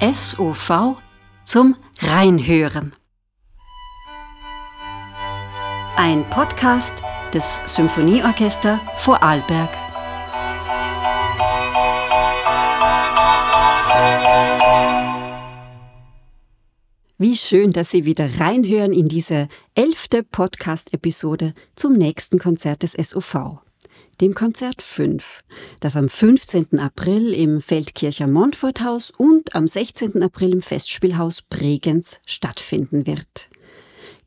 SOV zum Reinhören. Ein Podcast des Symphonieorchester Vorarlberg. Wie schön, dass Sie wieder reinhören in diese elfte Podcast-Episode zum nächsten Konzert des SOV, dem Konzert 5, das am 15. April im Feldkircher Montforthaus und am 16. April im Festspielhaus Bregenz stattfinden wird.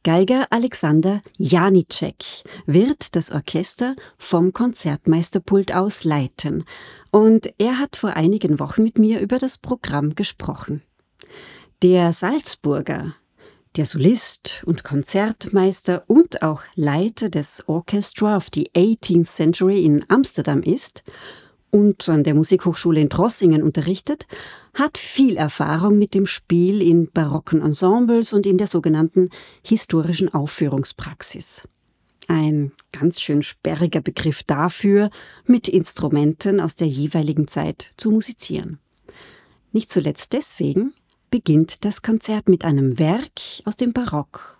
Geiger Alexander Janicek wird das Orchester vom Konzertmeisterpult aus leiten und er hat vor einigen Wochen mit mir über das Programm gesprochen. Der Salzburger, der Solist und Konzertmeister und auch Leiter des Orchestra of the 18th Century in Amsterdam ist und an der Musikhochschule in Trossingen unterrichtet, hat viel Erfahrung mit dem Spiel in barocken Ensembles und in der sogenannten historischen Aufführungspraxis. Ein ganz schön sperriger Begriff dafür, mit Instrumenten aus der jeweiligen Zeit zu musizieren. Nicht zuletzt deswegen, beginnt das Konzert mit einem Werk aus dem Barock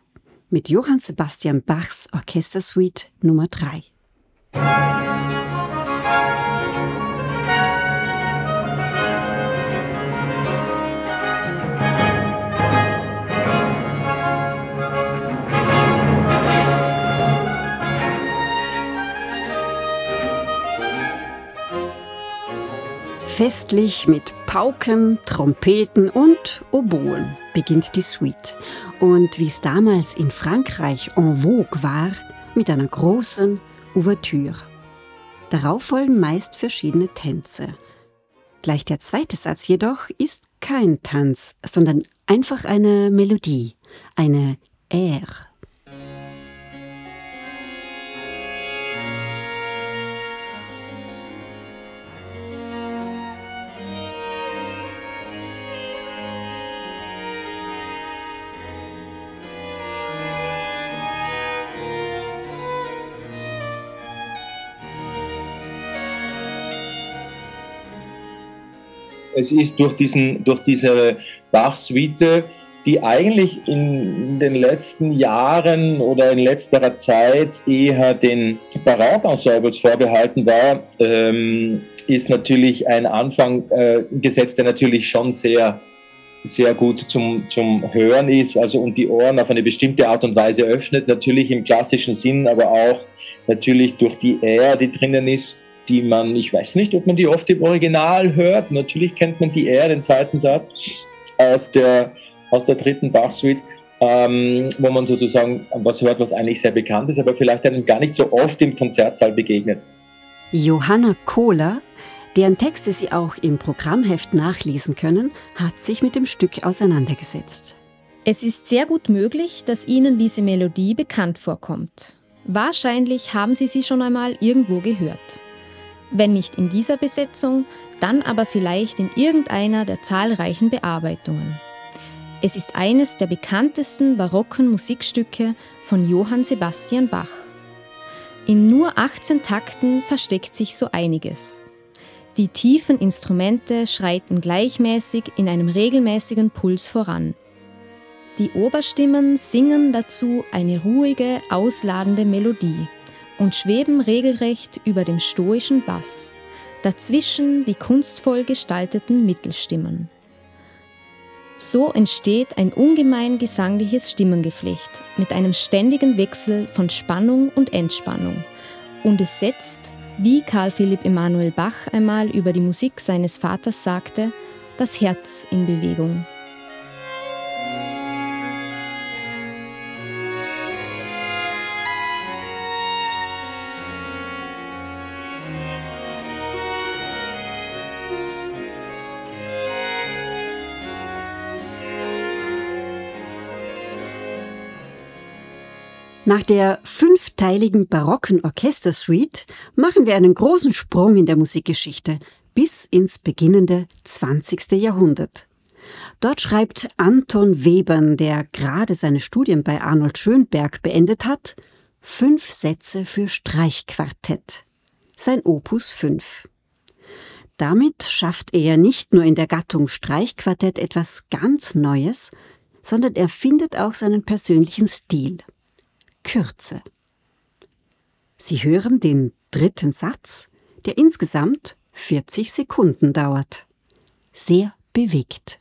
mit Johann Sebastian Bachs Orchestersuite Nummer 3. Festlich mit Pauken, Trompeten und Oboen beginnt die Suite. Und wie es damals in Frankreich en vogue war, mit einer großen Ouvertüre. Darauf folgen meist verschiedene Tänze. Gleich der zweite Satz jedoch ist kein Tanz, sondern einfach eine Melodie, eine Air. Es ist durch, diesen, durch diese Bach-Suite, die eigentlich in den letzten Jahren oder in letzterer Zeit eher den Barockensembles vorbehalten war, ähm, ist natürlich ein Anfang äh, gesetzt, der natürlich schon sehr sehr gut zum, zum Hören ist, also und die Ohren auf eine bestimmte Art und Weise öffnet, natürlich im klassischen Sinn, aber auch natürlich durch die Air, die drinnen ist, die man, ich weiß nicht, ob man die oft im Original hört. Natürlich kennt man die eher, den zweiten Satz aus der, aus der dritten Bach-Suite, ähm, wo man sozusagen was hört, was eigentlich sehr bekannt ist, aber vielleicht einem gar nicht so oft im Konzertsaal begegnet. Johanna Kohler, deren Texte Sie auch im Programmheft nachlesen können, hat sich mit dem Stück auseinandergesetzt. Es ist sehr gut möglich, dass Ihnen diese Melodie bekannt vorkommt. Wahrscheinlich haben Sie sie schon einmal irgendwo gehört. Wenn nicht in dieser Besetzung, dann aber vielleicht in irgendeiner der zahlreichen Bearbeitungen. Es ist eines der bekanntesten barocken Musikstücke von Johann Sebastian Bach. In nur 18 Takten versteckt sich so einiges. Die tiefen Instrumente schreiten gleichmäßig in einem regelmäßigen Puls voran. Die Oberstimmen singen dazu eine ruhige, ausladende Melodie und schweben regelrecht über dem stoischen Bass, dazwischen die kunstvoll gestalteten Mittelstimmen. So entsteht ein ungemein gesangliches Stimmengeflecht mit einem ständigen Wechsel von Spannung und Entspannung und es setzt, wie Karl Philipp Emanuel Bach einmal über die Musik seines Vaters sagte, das Herz in Bewegung. Nach der fünfteiligen barocken Orchestersuite machen wir einen großen Sprung in der Musikgeschichte bis ins beginnende 20. Jahrhundert. Dort schreibt Anton Webern, der gerade seine Studien bei Arnold Schönberg beendet hat, fünf Sätze für Streichquartett. Sein Opus 5. Damit schafft er nicht nur in der Gattung Streichquartett etwas ganz Neues, sondern er findet auch seinen persönlichen Stil. Kürze. Sie hören den dritten Satz, der insgesamt 40 Sekunden dauert. Sehr bewegt.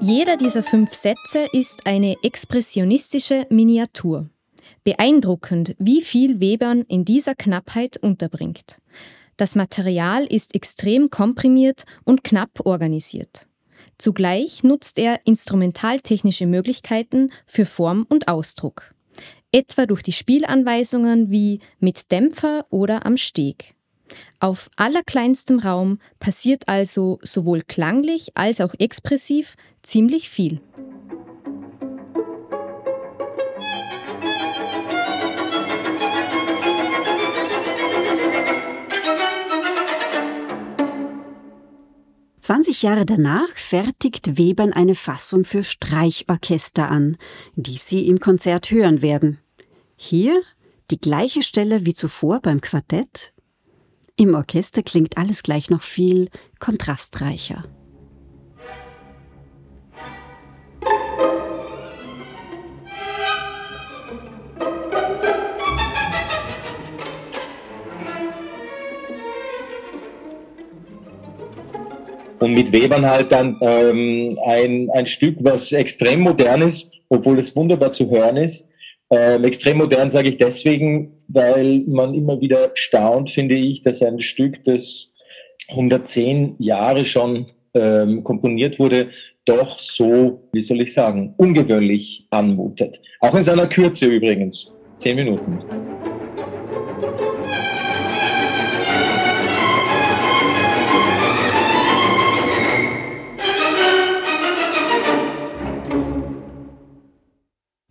Jeder dieser fünf Sätze ist eine expressionistische Miniatur. Beeindruckend, wie viel Webern in dieser Knappheit unterbringt. Das Material ist extrem komprimiert und knapp organisiert. Zugleich nutzt er instrumentaltechnische Möglichkeiten für Form und Ausdruck, etwa durch die Spielanweisungen wie mit Dämpfer oder am Steg. Auf allerkleinstem Raum passiert also sowohl klanglich als auch expressiv ziemlich viel. Zwanzig Jahre danach fertigt Webern eine Fassung für Streichorchester an, die Sie im Konzert hören werden. Hier die gleiche Stelle wie zuvor beim Quartett. Im Orchester klingt alles gleich noch viel kontrastreicher. Mit Webern halt dann ähm, ein, ein Stück, was extrem modern ist, obwohl es wunderbar zu hören ist. Ähm, extrem modern sage ich deswegen, weil man immer wieder staunt, finde ich, dass ein Stück, das 110 Jahre schon ähm, komponiert wurde, doch so, wie soll ich sagen, ungewöhnlich anmutet. Auch in seiner Kürze übrigens. Zehn Minuten.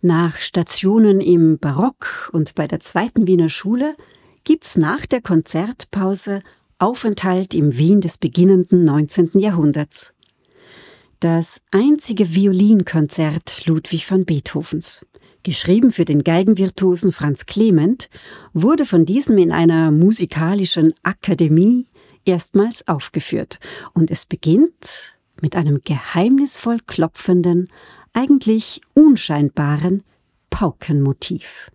Nach Stationen im Barock und bei der zweiten Wiener Schule gibt's nach der Konzertpause Aufenthalt im Wien des beginnenden 19. Jahrhunderts. Das einzige Violinkonzert Ludwig van Beethovens, geschrieben für den Geigenvirtuosen Franz Clement, wurde von diesem in einer musikalischen Akademie erstmals aufgeführt und es beginnt mit einem geheimnisvoll klopfenden, eigentlich unscheinbaren Paukenmotiv.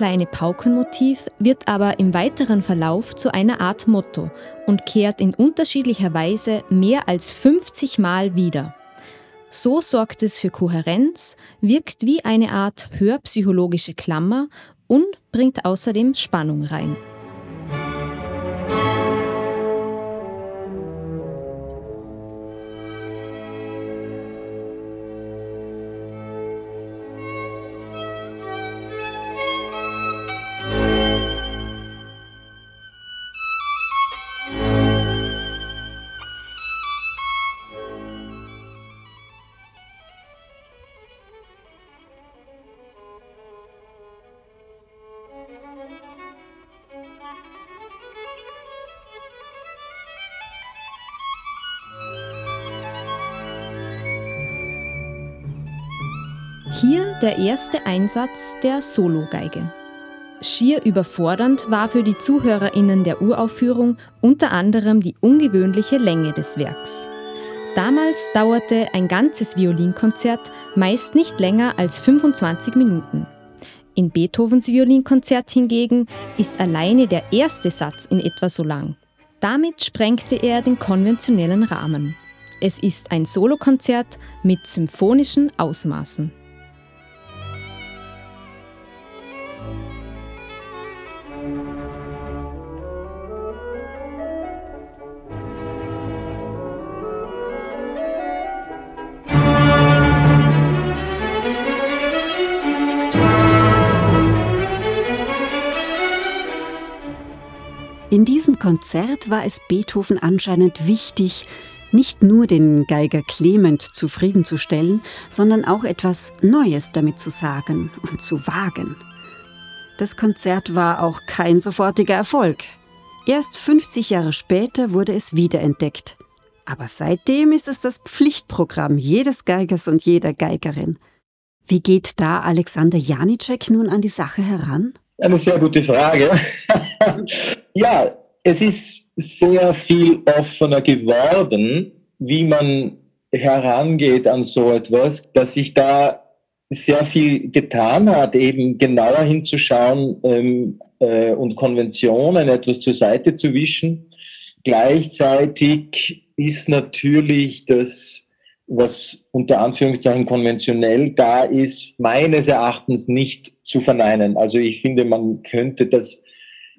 Kleine Paukenmotiv wird aber im weiteren Verlauf zu einer Art Motto und kehrt in unterschiedlicher Weise mehr als 50 Mal wieder. So sorgt es für Kohärenz, wirkt wie eine Art hörpsychologische Klammer und bringt außerdem Spannung rein. Der erste Einsatz der Sologeige. Schier überfordernd war für die ZuhörerInnen der Uraufführung unter anderem die ungewöhnliche Länge des Werks. Damals dauerte ein ganzes Violinkonzert meist nicht länger als 25 Minuten. In Beethovens Violinkonzert hingegen ist alleine der erste Satz in etwa so lang. Damit sprengte er den konventionellen Rahmen. Es ist ein Solokonzert mit symphonischen Ausmaßen. Konzert war es Beethoven anscheinend wichtig, nicht nur den Geiger Clement zufriedenzustellen, sondern auch etwas Neues damit zu sagen und zu wagen. Das Konzert war auch kein sofortiger Erfolg. Erst 50 Jahre später wurde es wiederentdeckt. Aber seitdem ist es das Pflichtprogramm jedes Geigers und jeder Geigerin. Wie geht da Alexander Janicek nun an die Sache heran? Eine sehr gute Frage. ja, es ist sehr viel offener geworden, wie man herangeht an so etwas, dass sich da sehr viel getan hat, eben genauer hinzuschauen ähm, äh, und Konventionen etwas zur Seite zu wischen. Gleichzeitig ist natürlich das, was unter Anführungszeichen konventionell da ist, meines Erachtens nicht zu verneinen. Also ich finde, man könnte das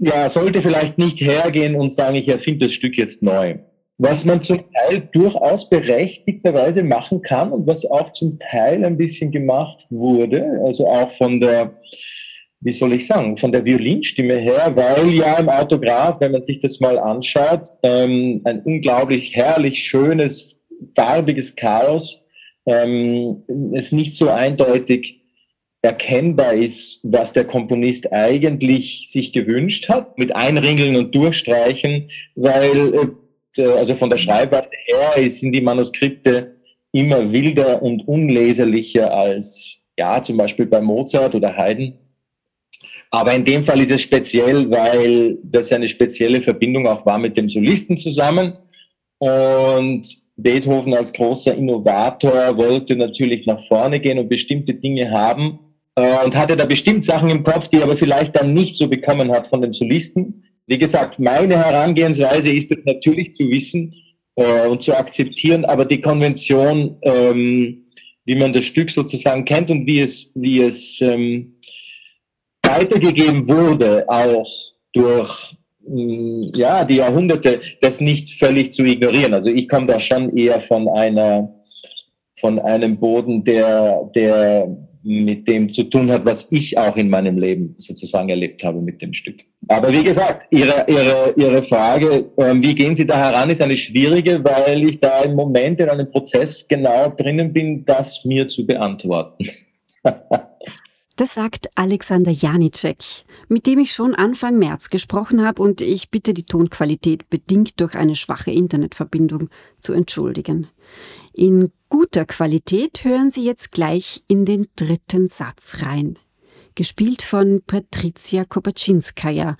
ja, sollte vielleicht nicht hergehen und sagen, ich erfinde das Stück jetzt neu. Was man zum Teil durchaus berechtigterweise machen kann und was auch zum Teil ein bisschen gemacht wurde, also auch von der, wie soll ich sagen, von der Violinstimme her, weil ja im Autograph, wenn man sich das mal anschaut, ähm, ein unglaublich herrlich schönes, farbiges Chaos, ähm, es nicht so eindeutig erkennbar ist, was der Komponist eigentlich sich gewünscht hat, mit Einringeln und Durchstreichen, weil äh, also von der Schreibweise her sind die Manuskripte immer wilder und unleserlicher als ja zum Beispiel bei Mozart oder Haydn. Aber in dem Fall ist es speziell, weil das eine spezielle Verbindung auch war mit dem Solisten zusammen. Und Beethoven als großer Innovator wollte natürlich nach vorne gehen und bestimmte Dinge haben, und hatte da bestimmt Sachen im Kopf, die er aber vielleicht dann nicht so bekommen hat von dem Solisten. Wie gesagt, meine Herangehensweise ist es natürlich zu wissen äh, und zu akzeptieren, aber die Konvention, ähm, wie man das Stück sozusagen kennt und wie es, wie es ähm, weitergegeben wurde, auch durch mm, ja, die Jahrhunderte, das nicht völlig zu ignorieren. Also ich komme da schon eher von einer, von einem Boden, der, der mit dem zu tun hat, was ich auch in meinem Leben sozusagen erlebt habe mit dem Stück. Aber wie gesagt, Ihre, Ihre, Ihre Frage, ähm, wie gehen Sie da heran, ist eine schwierige, weil ich da im Moment in einem Prozess genau drinnen bin, das mir zu beantworten. Das sagt Alexander Janicek, mit dem ich schon Anfang März gesprochen habe und ich bitte die Tonqualität bedingt durch eine schwache Internetverbindung zu entschuldigen. In guter Qualität hören Sie jetzt gleich in den dritten Satz rein. Gespielt von Patricia Kopaczynskaja,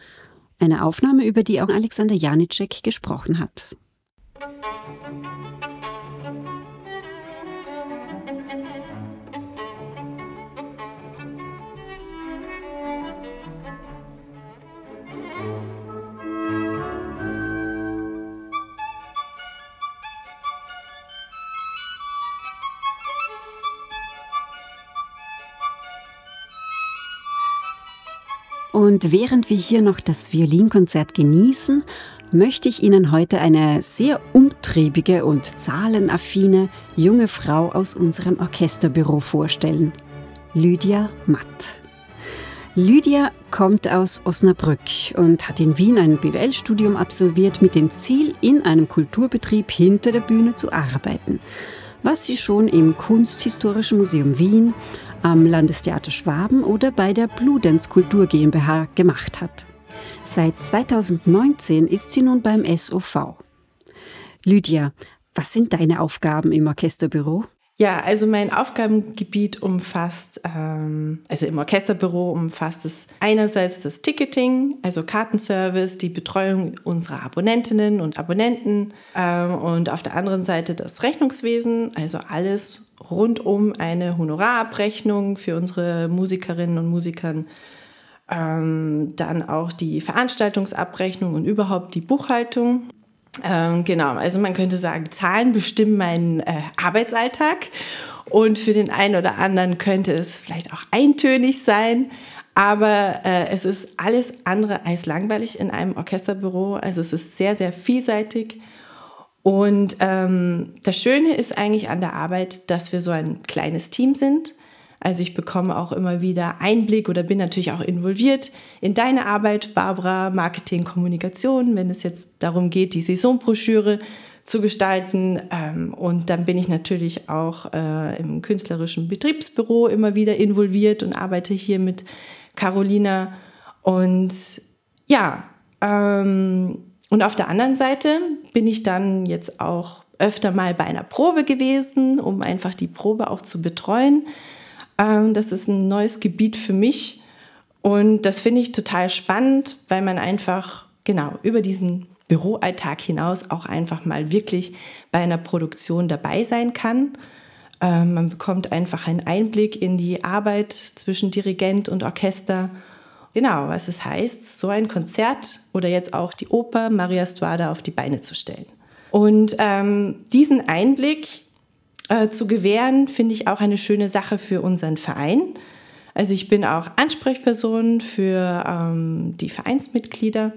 eine Aufnahme, über die auch Alexander Janicek gesprochen hat. Und während wir hier noch das Violinkonzert genießen, möchte ich Ihnen heute eine sehr umtriebige und zahlenaffine junge Frau aus unserem Orchesterbüro vorstellen. Lydia Matt. Lydia kommt aus Osnabrück und hat in Wien ein BWL-Studium absolviert mit dem Ziel, in einem Kulturbetrieb hinter der Bühne zu arbeiten, was sie schon im Kunsthistorischen Museum Wien, am Landestheater Schwaben oder bei der Bludenz Kultur GmbH gemacht hat. Seit 2019 ist sie nun beim SOV. Lydia, was sind deine Aufgaben im Orchesterbüro? Ja, also mein Aufgabengebiet umfasst, ähm, also im Orchesterbüro umfasst es einerseits das Ticketing, also Kartenservice, die Betreuung unserer Abonnentinnen und Abonnenten ähm, und auf der anderen Seite das Rechnungswesen, also alles rund um eine Honorarabrechnung für unsere Musikerinnen und Musikern. Ähm, dann auch die Veranstaltungsabrechnung und überhaupt die Buchhaltung. Ähm, genau, also man könnte sagen, Zahlen bestimmen meinen äh, Arbeitsalltag und für den einen oder anderen könnte es vielleicht auch eintönig sein, aber äh, es ist alles andere als langweilig in einem Orchesterbüro. Also es ist sehr, sehr vielseitig. Und ähm, das Schöne ist eigentlich an der Arbeit, dass wir so ein kleines Team sind. Also ich bekomme auch immer wieder Einblick oder bin natürlich auch involviert in deine Arbeit, Barbara, Marketing, Kommunikation, wenn es jetzt darum geht, die Saisonbroschüre zu gestalten. Ähm, und dann bin ich natürlich auch äh, im künstlerischen Betriebsbüro immer wieder involviert und arbeite hier mit Carolina. Und ja, ähm, und auf der anderen Seite bin ich dann jetzt auch öfter mal bei einer Probe gewesen, um einfach die Probe auch zu betreuen. Ähm, das ist ein neues Gebiet für mich und das finde ich total spannend, weil man einfach genau über diesen Büroalltag hinaus auch einfach mal wirklich bei einer Produktion dabei sein kann. Ähm, man bekommt einfach einen Einblick in die Arbeit zwischen Dirigent und Orchester. Genau, was es heißt, so ein Konzert oder jetzt auch die Oper Maria Stuarda auf die Beine zu stellen. Und ähm, diesen Einblick äh, zu gewähren, finde ich auch eine schöne Sache für unseren Verein. Also ich bin auch Ansprechperson für ähm, die Vereinsmitglieder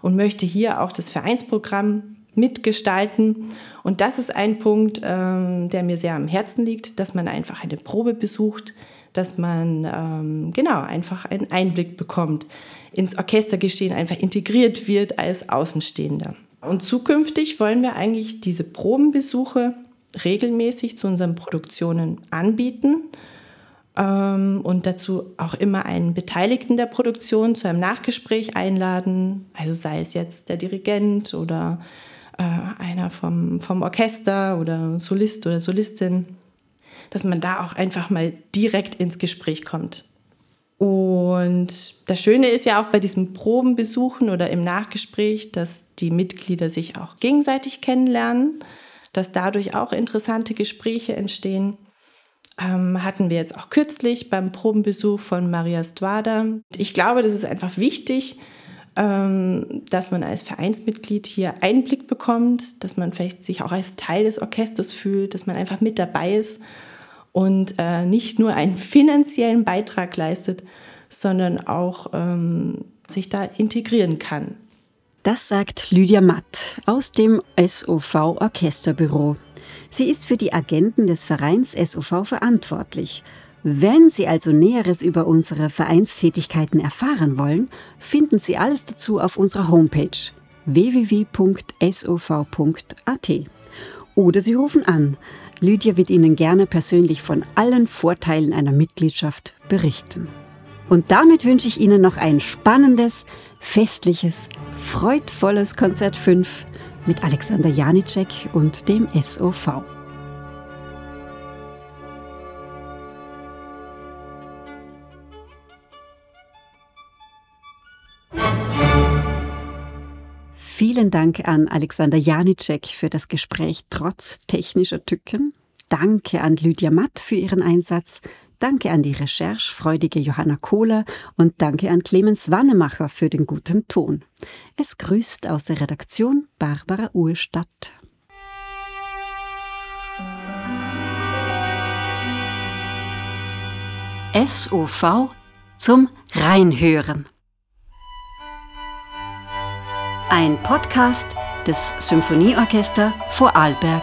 und möchte hier auch das Vereinsprogramm mitgestalten. Und das ist ein Punkt, ähm, der mir sehr am Herzen liegt, dass man einfach eine Probe besucht, dass man ähm, genau einfach einen Einblick bekommt ins Orchestergeschehen, einfach integriert wird als Außenstehender. Und zukünftig wollen wir eigentlich diese Probenbesuche regelmäßig zu unseren Produktionen anbieten ähm, und dazu auch immer einen Beteiligten der Produktion zu einem Nachgespräch einladen, also sei es jetzt der Dirigent oder äh, einer vom, vom Orchester oder Solist oder Solistin, dass man da auch einfach mal direkt ins Gespräch kommt. Und das Schöne ist ja auch bei diesen Probenbesuchen oder im Nachgespräch, dass die Mitglieder sich auch gegenseitig kennenlernen dass dadurch auch interessante Gespräche entstehen. Ähm, hatten wir jetzt auch kürzlich beim Probenbesuch von Maria Stuada. Ich glaube, das ist einfach wichtig, ähm, dass man als Vereinsmitglied hier Einblick bekommt, dass man vielleicht sich auch als Teil des Orchesters fühlt, dass man einfach mit dabei ist und äh, nicht nur einen finanziellen Beitrag leistet, sondern auch ähm, sich da integrieren kann. Das sagt Lydia Matt aus dem SOV Orchesterbüro. Sie ist für die Agenten des Vereins SOV verantwortlich. Wenn Sie also Näheres über unsere Vereinstätigkeiten erfahren wollen, finden Sie alles dazu auf unserer Homepage www.sov.at. Oder Sie rufen an. Lydia wird Ihnen gerne persönlich von allen Vorteilen einer Mitgliedschaft berichten. Und damit wünsche ich Ihnen noch ein spannendes, festliches, freudvolles Konzert 5 mit Alexander Janicek und dem SOV. Vielen Dank an Alexander Janicek für das Gespräch trotz technischer Tücken. Danke an Lydia Matt für ihren Einsatz. Danke an die recherchefreudige Johanna Kohler und danke an Clemens Wannemacher für den guten Ton. Es grüßt aus der Redaktion Barbara Urstadt. SOV zum Reinhören. Ein Podcast des Symphonieorchester Vorarlberg